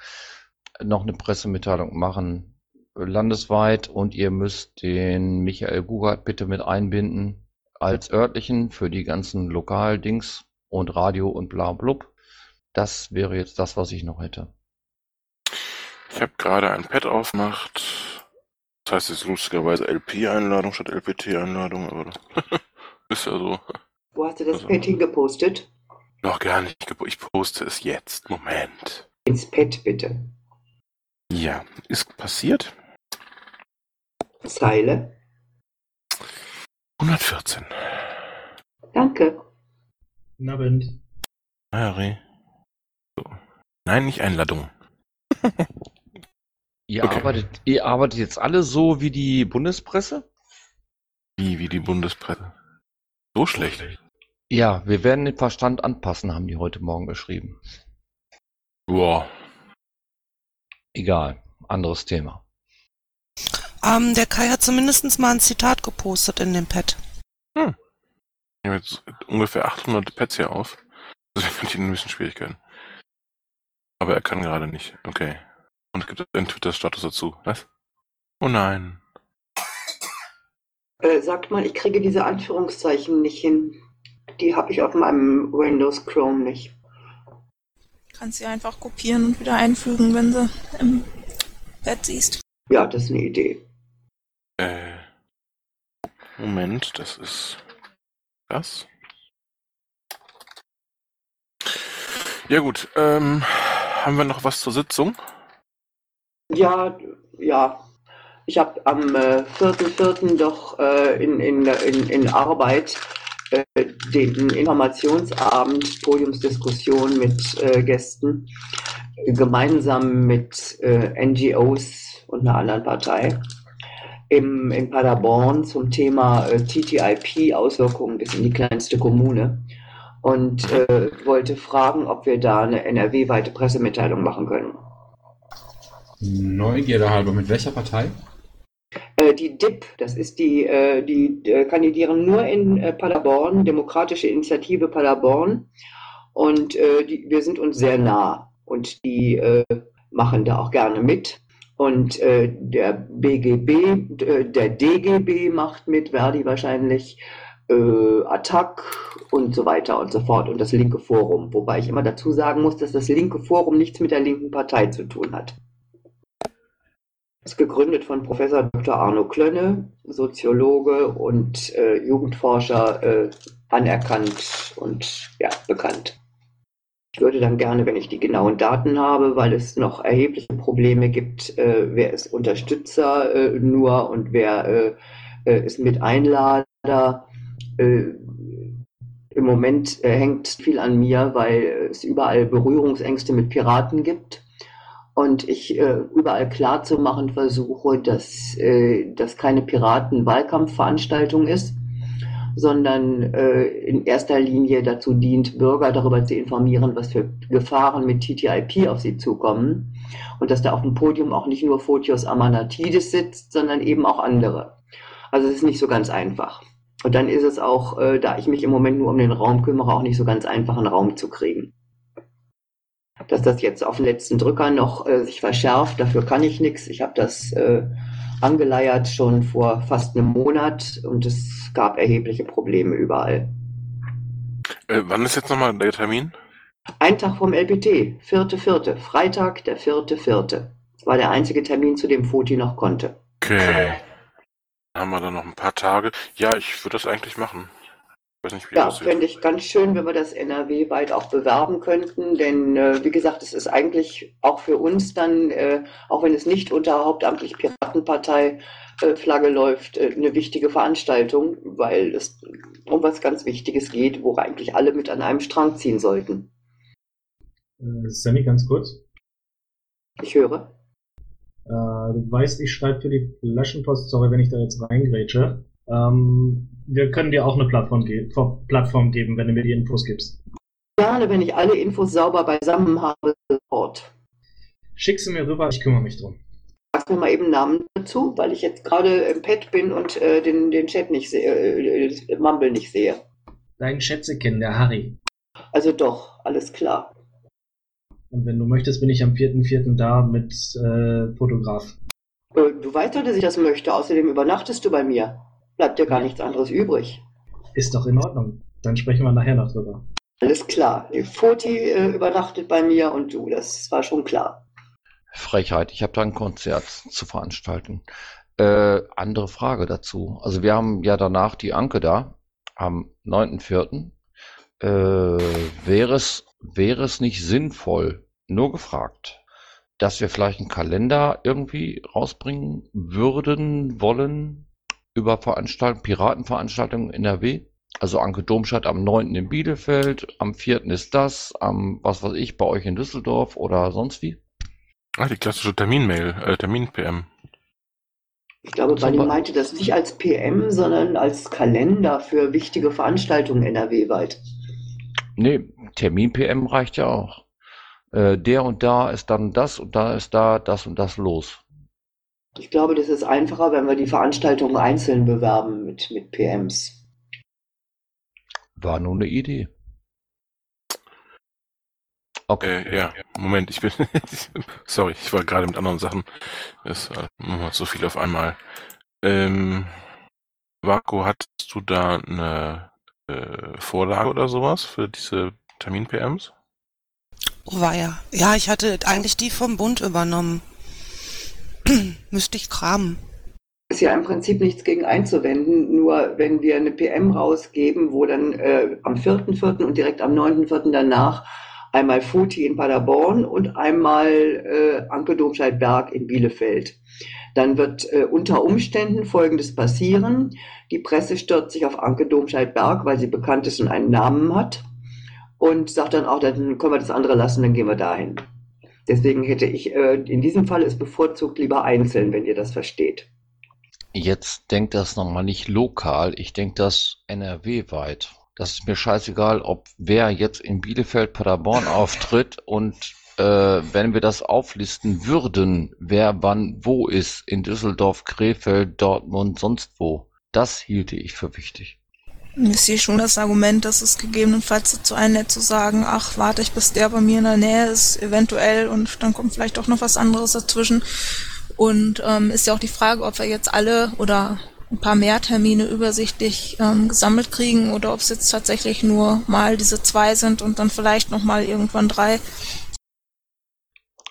noch eine Pressemitteilung machen, landesweit, und ihr müsst den Michael Gugart bitte mit einbinden als örtlichen für die ganzen Lokaldings und Radio und bla blub. Das wäre jetzt das, was ich noch hätte. Ich habe gerade ein Pad aufgemacht. Das heißt jetzt lustigerweise LP-Einladung statt LPT-Einladung, aber ist ja so. Wo hast du das Also- Pad hingepostet? Noch gar nicht. Ich poste es jetzt. Moment. Ins Pad bitte. Ja, ist passiert. Zeile. 114. Danke. Guten Abend. Harry. So. Nein, nicht Einladung. Ihr, Okay. arbeitet, ihr arbeitet jetzt alle so wie die Bundespresse? Wie, wie die Bundespresse. So schlecht. Ja, wir werden den Verstand anpassen, haben die heute Morgen geschrieben. Boah. Egal, anderes Thema. Ähm, der Kai hat zumindest mal ein Zitat gepostet in dem Pad. Ich habe jetzt ungefähr 800 Pads hier auf. Also finde ich ein bisschen Schwierigkeiten. Aber er kann gerade nicht. Okay. Und es gibt einen Twitter-Status dazu. Was? Oh nein. Äh, sagt mal, ich kriege diese Anführungszeichen nicht hin. Die habe ich auf meinem Windows Chrome nicht. Kannst sie einfach kopieren und wieder einfügen, wenn sie im Bett siehst. Ja, das ist eine Idee. Äh. Moment, das ist das. Ja gut, ähm, haben wir noch was zur Sitzung? Ja, ja. Ich habe am äh, 4.4. doch äh, in, in, in, in Arbeit äh, den Informationsabend, Podiumsdiskussion mit äh, Gästen, gemeinsam mit äh, NGOs und einer anderen Partei im, in Paderborn zum Thema äh, TTIP-Auswirkungen bis in die kleinste Kommune und äh, wollte fragen, ob wir da eine NRW-weite Pressemitteilung machen können. Neugierde halber, mit welcher Partei? Äh, die DIP, das ist die, äh, die äh, kandidieren nur in Paderborn, Demokratische Initiative Paderborn. Und die, wir sind uns sehr nah. und die machen da auch gerne mit. Und der BGB, der DGB macht mit, Verdi wahrscheinlich, Attac und so weiter und so fort und das linke Forum. Wobei ich immer dazu sagen muss, dass das linke Forum nichts mit der linken Partei zu tun hat. Ist gegründet von Professor Dr. Arno Klönne, Soziologe und äh, Jugendforscher, äh, anerkannt und ja, bekannt. Ich würde dann gerne, wenn ich die genauen Daten habe, weil es noch erhebliche Probleme gibt, äh, wer ist Unterstützer äh, nur und wer äh, äh ist Miteinlader. Äh, Im Moment äh, hängt viel an mir, weil es überall Berührungsängste mit Piraten gibt und ich überall klar zu machen versuche, dass das keine Piraten-Wahlkampfveranstaltung ist sondern äh, in erster Linie dazu dient, Bürger darüber zu informieren, was für Gefahren mit TTIP auf sie zukommen und dass da auf dem Podium auch nicht nur Photios Amanatidis sitzt, sondern eben auch andere. Also es ist nicht so ganz einfach. Und dann ist es auch, äh, da ich mich im Moment nur um den Raum kümmere, auch nicht so ganz einfach, einen Raum zu kriegen. Dass das jetzt auf den letzten Drücker noch äh, sich verschärft, dafür kann ich nichts. Ich habe das äh, angeleiert schon vor fast einem Monat und es gab erhebliche Probleme überall. Äh, wann ist jetzt nochmal der Termin? Ein Tag vom LPT, vierte, vierte, Freitag, der vierte, vierte. Das war der einzige Termin, zu dem Foti noch konnte. Okay. Haben wir dann noch ein paar Tage. Ja, ich würde das eigentlich machen weiß nicht, wie ja, fände ich ganz schön, wenn wir das NRW-weit auch bewerben könnten, denn äh, wie gesagt, es ist eigentlich auch für uns dann, äh, auch wenn es nicht unter hauptamtlich Piratenpartei äh, Flagge läuft, äh, eine wichtige Veranstaltung, weil es um was ganz Wichtiges geht, wo eigentlich alle mit an einem Strang ziehen sollten. Äh, Sammy, ganz kurz. Ich höre. Äh, du weißt, ich schreibe für die Flaschenpost, sorry, wenn ich da jetzt reingrätsche. Ähm, wir können dir auch eine Plattform, ge Plattform geben, wenn du mir die Infos gibst. Gerne, wenn ich alle Infos sauber beisammen habe, sofort. Schick sie mir rüber, ich kümmere mich drum. Sag mir mal eben Namen dazu, weil ich jetzt gerade im Pad bin und äh, den, den Chat nicht sehe, äh, Mumble nicht sehe. Dein Schätzekind, der Harry. Also doch, alles klar. Und wenn du möchtest, bin ich am 4.4. da mit äh, Fotograf. Äh, du weißt doch, dass ich das möchte. Außerdem übernachtest du bei mir bleibt ja gar nichts anderes übrig. Ist doch in Ordnung. Dann sprechen wir nachher noch drüber. Alles klar. Die Foti äh, übernachtet bei mir und du, das war schon klar. Frechheit, ich habe da ein Konzert zu veranstalten. Äh, andere Frage dazu. Also wir haben ja danach die Anke da am 9.4. Äh, wäre es, wäre es nicht sinnvoll, nur gefragt, dass wir vielleicht einen Kalender irgendwie rausbringen würden, wollen, über Veranstaltungen, Piratenveranstaltungen in NRW. Also Anke Domstadt am 9. in Bielefeld, am 4. ist das, am was weiß ich, bei euch in Düsseldorf oder sonst wie? Ah, die klassische Terminmail, äh, Termin-PM. Ich glaube, Bunny meinte das nicht als PM, sondern als Kalender für wichtige Veranstaltungen NRW-weit. Nee, Termin-PM reicht ja auch. Äh, der und da ist dann das und da ist da das und das los. Ich glaube, das ist einfacher, wenn wir die Veranstaltungen einzeln bewerben mit, mit PMs. War nur eine Idee. Okay. Äh, ja, Moment, ich bin. sorry, ich war gerade mit anderen Sachen. Es ist äh, so viel auf einmal. Ähm, Vaku, hattest du da eine äh, Vorlage oder sowas für diese Termin-PMs? Oh, war ja. Ja, ich hatte eigentlich die vom Bund übernommen. Müsste ich kramen. Ist ja im Prinzip nichts gegen einzuwenden, nur wenn wir eine PM rausgeben, wo dann äh, am 4.4. und direkt am 9.4. danach einmal Futi in Paderborn und einmal äh, Anke Domscheit-Berg in Bielefeld. Dann wird äh, unter Umständen Folgendes passieren. Die Presse stürzt sich auf Anke Domscheit-Berg, weil sie bekannt ist und einen Namen hat und sagt dann auch, dann können wir das andere lassen, dann gehen wir dahin. Deswegen hätte ich äh, in diesem Fall es bevorzugt lieber einzeln, wenn ihr das versteht. Jetzt denkt das nochmal nicht lokal, ich denke das NRW-weit. Das ist mir scheißegal, ob wer jetzt in Bielefeld, Paderborn auftritt und äh, wenn wir das auflisten würden, wer wann wo ist, in Düsseldorf, Krefeld, Dortmund, sonst wo. Das hielte ich für wichtig. Ich sehe schon das Argument, dass es gegebenenfalls dazu einlädt zu sagen, ach, warte ich, bis der bei mir in der Nähe ist, eventuell, und dann kommt vielleicht doch noch was anderes dazwischen. Und ähm, ist ja auch die Frage, ob wir jetzt alle oder ein paar mehr Termine übersichtlich ähm, gesammelt kriegen oder ob es jetzt tatsächlich nur mal diese zwei sind und dann vielleicht noch mal irgendwann drei.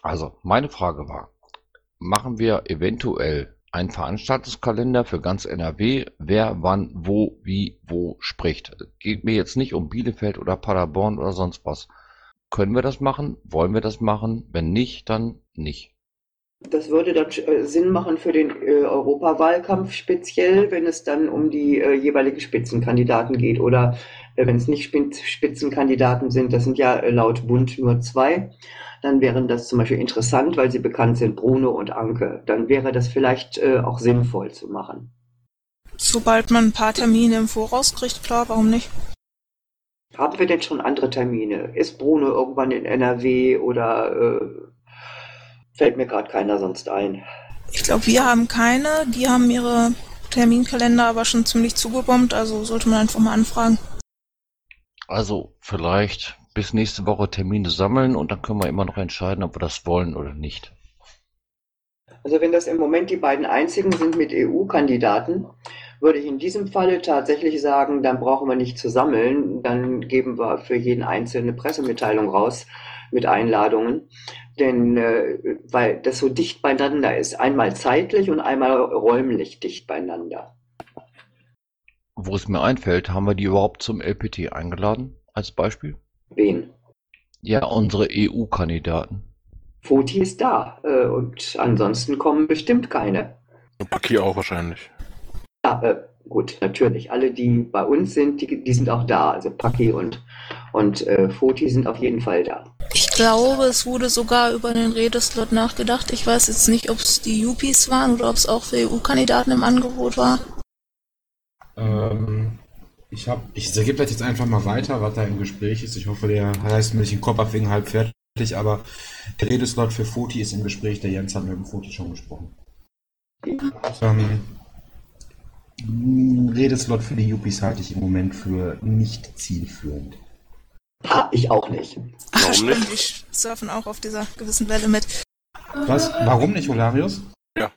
Also, meine Frage war, machen wir eventuell einen Veranstaltungskalender für ganz NRW, wer wann, wo, wie, wo spricht? Geht mir jetzt nicht um Bielefeld oder Paderborn oder sonst was. Können wir das machen? Wollen wir das machen? Wenn nicht, dann nicht. Das würde dann äh, Sinn machen für den äh, Europawahlkampf speziell, wenn es dann um die äh, jeweiligen Spitzenkandidaten geht oder wenn es nicht Spitzenkandidaten sind, das sind ja laut Bund nur zwei, dann wären das zum Beispiel interessant, weil sie bekannt sind, Bruno und Anke. Dann wäre das vielleicht äh, auch sinnvoll zu machen. Sobald man ein paar Termine im Voraus kriegt, klar, warum nicht? Haben wir denn schon andere Termine? Ist Bruno irgendwann in NRW oder Fällt mir gerade keiner sonst ein. Ich glaube, wir haben keine. Die haben ihre Terminkalender aber schon ziemlich zugebombt, also sollte man einfach mal anfragen. Also vielleicht bis nächste Woche Termine sammeln und dann können wir immer noch entscheiden, ob wir das wollen oder nicht. Also wenn das im Moment die beiden einzigen sind mit EU-Kandidaten, würde ich in diesem Falle tatsächlich sagen, dann brauchen wir nicht zu sammeln, dann geben wir für jeden einzelne Pressemitteilung raus mit Einladungen, denn äh, weil das so dicht beieinander ist, einmal zeitlich und einmal räumlich dicht beieinander. Wo es mir einfällt, haben wir die überhaupt zum LPT eingeladen, als Beispiel? Wen? Ja, unsere EU-Kandidaten. Foti ist da äh, und ansonsten kommen bestimmt keine. Paki auch wahrscheinlich. Ja, äh, gut, natürlich. Alle, die bei uns sind, die, die sind auch da. Also Paki und, und äh, Foti sind auf jeden Fall da. Ich glaube, es wurde sogar über den Redeslot nachgedacht. Ich weiß jetzt nicht, ob es die Yuppies waren oder ob es auch für EU-Kandidaten im Angebot war. Ähm, ich habe, ich gebe das jetzt einfach mal weiter, was da im Gespräch ist. Ich hoffe, der heißt mir nicht den Kopf ab wegen halb fertig, aber der Redeslot für Foti ist im Gespräch. Der Jens hat mit dem Foti schon gesprochen. Ähm, Redeslot für die Yuppies halte ich im Moment für nicht zielführend. Ha, ich auch nicht. Ach, Warum stimmt, nicht? die surfen auch auf dieser gewissen Welle mit. Was? Warum nicht, Olarius? Ja.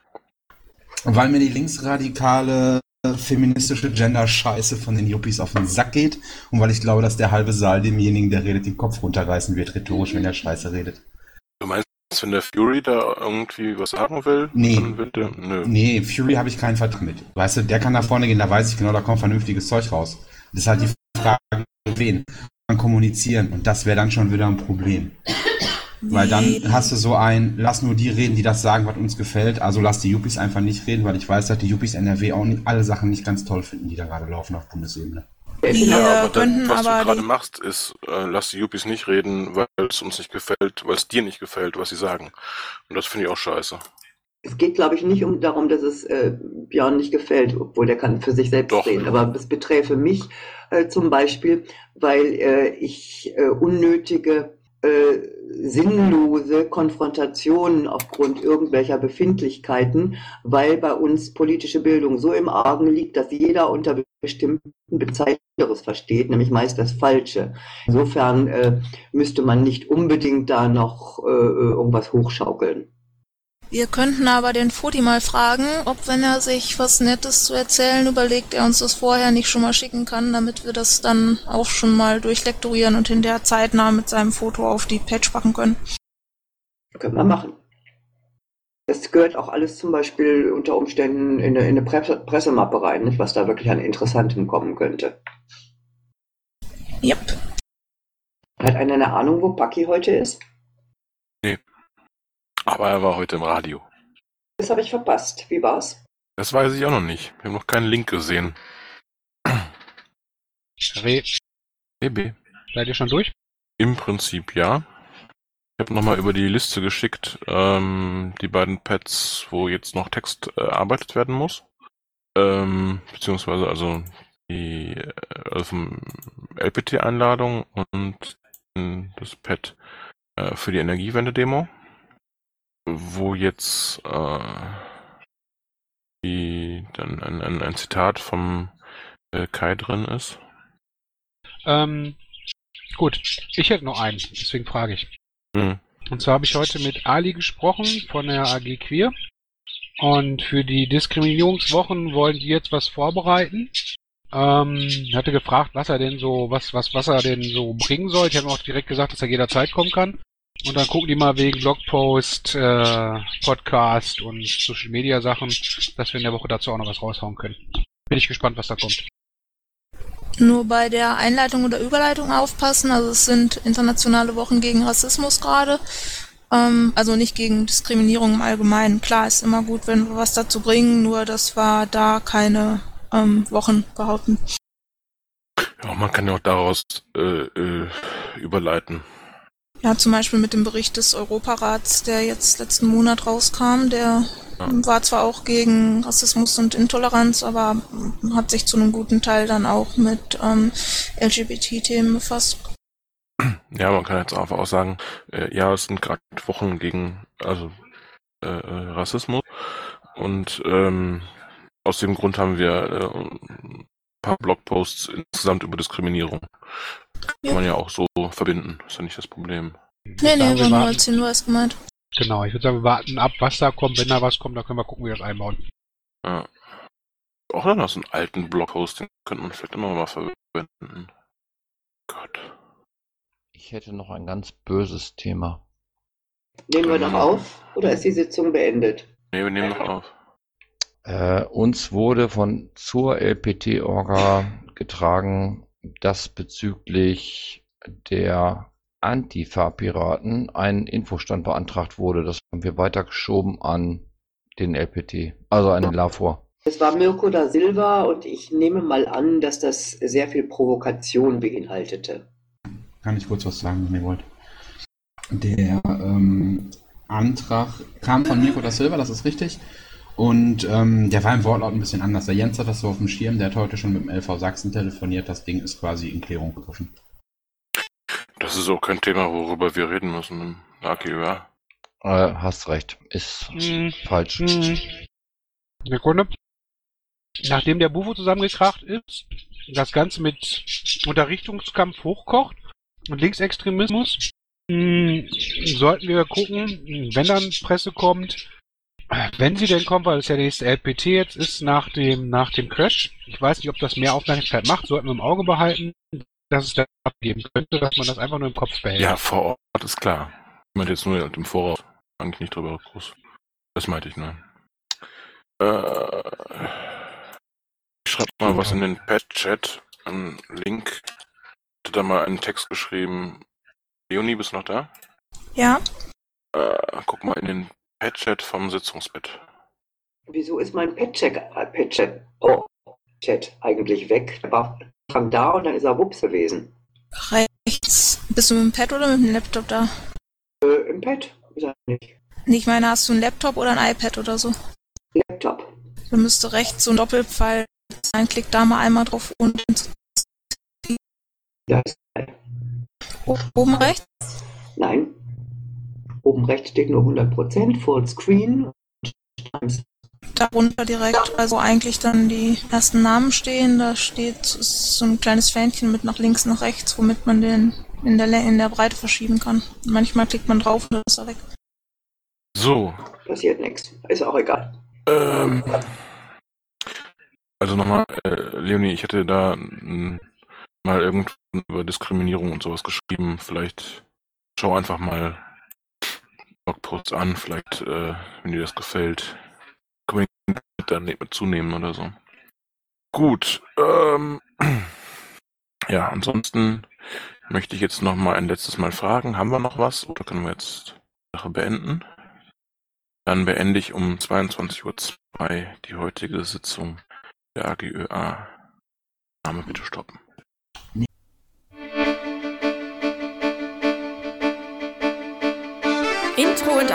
Weil mir die linksradikale feministische Gender-Scheiße von den Yuppies auf den Sack geht und weil ich glaube, dass der halbe Saal demjenigen, der redet, den Kopf runterreißen wird, rhetorisch, wenn er Scheiße redet. Du meinst, wenn der Fury da irgendwie was sagen will? Nee. Der. Nee, Fury habe ich keinen Vertrag mit. Weißt du, der kann nach vorne gehen, da weiß ich genau, da kommt vernünftiges Zeug raus. Das ist halt die Frage, wen man kommunizieren und das wäre dann schon wieder ein Problem. Weil dann hast du so ein, lass nur die reden, die das sagen, was uns gefällt. Also lass die Yuppies einfach nicht reden, weil ich weiß, dass die Yuppies NRW auch nicht, alle Sachen nicht ganz toll finden, die da gerade laufen auf Bundesebene. Ja, aber dann, was du gerade machst, ist, äh, lass die Yuppies nicht reden, weil es uns nicht gefällt, weil es dir nicht gefällt, was sie sagen. Und das finde ich auch scheiße. Es geht, glaube ich, nicht um darum, dass es äh, Björn nicht gefällt, obwohl der kann für sich selbst Doch. reden. Aber es beträfe mich äh, zum Beispiel, weil äh, ich äh, unnötige äh, sinnlose Konfrontationen aufgrund irgendwelcher Befindlichkeiten, weil bei uns politische Bildung so im Argen liegt, dass jeder unter bestimmten Bezeichnungen versteht, nämlich meist das Falsche. Insofern äh, müsste man nicht unbedingt da noch äh, irgendwas hochschaukeln. Wir könnten aber den Foti mal fragen, ob wenn er sich was Nettes zu erzählen überlegt, er uns das vorher nicht schon mal schicken kann, damit wir das dann auch schon mal durchlektorieren und in der zeitnah mit seinem Foto auf die Patch packen können. Können wir machen. Das gehört auch alles zum Beispiel unter Umständen in eine, in eine Presse, Pressemappe rein, nicht? was da wirklich an Interessantem kommen könnte. Yep. Hat einer eine Ahnung, wo Paki heute ist? Nee. Aber er war heute im Radio. Das habe ich verpasst. Wie war's? Das weiß ich auch noch nicht. Wir haben noch keinen Link gesehen. Re. BB. Seid ihr schon durch? Im Prinzip ja. Ich habe nochmal über die Liste geschickt, ähm, die beiden Pads, wo jetzt noch Text äh, erarbeitet werden muss. Ähm, beziehungsweise also die äh, also vom LPT-Einladung und das Pad äh, für die Energiewende-Demo wo jetzt äh, die, dann ein, ein, ein Zitat vom äh, Kai drin ist. Ähm, gut, ich hätte noch einen, deswegen frage ich. Hm. Und zwar habe ich heute mit Ali gesprochen von der AG Queer. Und für die Diskriminierungswochen wollen die jetzt was vorbereiten. Ähm, hatte gefragt, was er denn so, was, was, was er denn so bringen soll. Ich habe ihm auch direkt gesagt, dass er jederzeit kommen kann. Und dann gucken die mal wegen Blogpost, äh, Podcast und Social Media Sachen, dass wir in der Woche dazu auch noch was raushauen können. Bin ich gespannt, was da kommt. Nur bei der Einleitung oder Überleitung aufpassen. Also es sind internationale Wochen gegen Rassismus gerade. Ähm, also nicht gegen Diskriminierung im Allgemeinen. Klar, ist immer gut, wenn wir was dazu bringen, nur dass wir da keine ähm, Wochen behaupten. Ja, man kann ja auch daraus äh, äh, überleiten. Ja, zum Beispiel mit dem Bericht des Europarats, der jetzt letzten Monat rauskam, der war zwar auch gegen Rassismus und Intoleranz, aber hat sich zu einem guten Teil dann auch mit ähm, LGBT-Themen befasst. Ja, man kann jetzt einfach auch sagen, äh, ja, es sind gerade Wochen gegen also äh, äh, Rassismus und ähm, aus dem Grund haben wir äh, paar Blogposts insgesamt über Diskriminierung. Ja. Kann man ja auch so verbinden, ist ja nicht das Problem. Nee, nee, war nur warten- als Hinweis gemeint. Genau, ich würde sagen, wir warten ab, was da kommt. Wenn da was kommt, dann können wir gucken, wie wir das einbauen. Ja. Auch dann aus einem alten Blogpost, den könnte man vielleicht immer mal verwenden. Gott. Ich hätte noch ein ganz böses Thema. Nehmen wir noch auf oder ist die Sitzung beendet? Nee, wir nehmen noch auf. Äh, uns wurde von zur LPT-Orga getragen, dass bezüglich der Antifa-Piraten ein Infostand beantragt wurde. Das haben wir weitergeschoben an den LPT, also an den LAVOR. Es war Mirko da Silva und ich nehme mal an, dass das sehr viel Provokation beinhaltete. Kann ich kurz was sagen, wenn ihr wollt. Der ähm, Antrag kam von Mirko da Silva, das ist richtig. Und ähm, der war im Wortlaut ein bisschen anders. Der Jens hat das so auf dem Schirm, der hat heute schon mit dem LV Sachsen telefoniert. Das Ding ist quasi in Klärung begriffen. Das ist auch kein Thema, worüber wir reden müssen im AGÖA. Äh, hast recht, ist Hm. falsch. Hm. Sekunde. Nachdem der Bufo zusammengekracht ist, das Ganze mit Unterrichtungskampf hochkocht und Linksextremismus, hm, sollten wir gucken, wenn dann Presse kommt, wenn sie denn kommt, weil es ja der nächste LPT jetzt ist nach dem, nach dem Crash. Ich weiß nicht, ob das mehr Aufmerksamkeit macht, sollten wir im Auge behalten, dass es da abgeben könnte, dass man das einfach nur im Kopf behält. Ja, vor Ort ist klar. Ich meinte jetzt nur im Voraus. Eigentlich nicht drüber groß. Das meinte ich nur. Äh, ich schreib mal was in den Pad-Chat. Einen Link. Hatte da mal einen Text geschrieben. Leonie, bist du noch da? Ja, Äh, guck mal in den Pad-Chat vom Sitzungsbett. Wieso ist mein Pet-Check, äh, Pet-Chat, oh, Chat eigentlich weg? Der war Anfang da und dann ist er wups gewesen. rechts. Bist du mit dem Pad oder mit dem Laptop da? Äh, Im Pad ist er nicht. Ich meine, hast du ein Laptop oder ein iPad oder so? Laptop. Da müsste rechts so ein Doppelpfeil sein. Klick da mal einmal drauf und Da ist oben rechts. Nein. Oben rechts steht nur 100%, Fullscreen. darunter direkt, also eigentlich dann die ersten Namen stehen. Da steht so ein kleines Fähnchen mit nach links, nach rechts, womit man den in der, in der Breite verschieben kann. Manchmal klickt man drauf und dann ist er weg. So, Passiert nichts. Ist auch egal. ähm, also nochmal, äh, Leonie, ich hätte da mm, mal irgendwann über Diskriminierung und sowas geschrieben. Vielleicht schau einfach mal Blogposts an, vielleicht, äh, wenn dir das gefällt, wir ihn dann mit zunehmen oder so. Gut, ähm, ja, ansonsten möchte ich jetzt noch mal ein letztes Mal fragen, haben wir noch was oder können wir jetzt die Sache beenden? Dann beende ich um 22.02 Uhr die heutige Sitzung der AGÖA. Name bitte stoppen.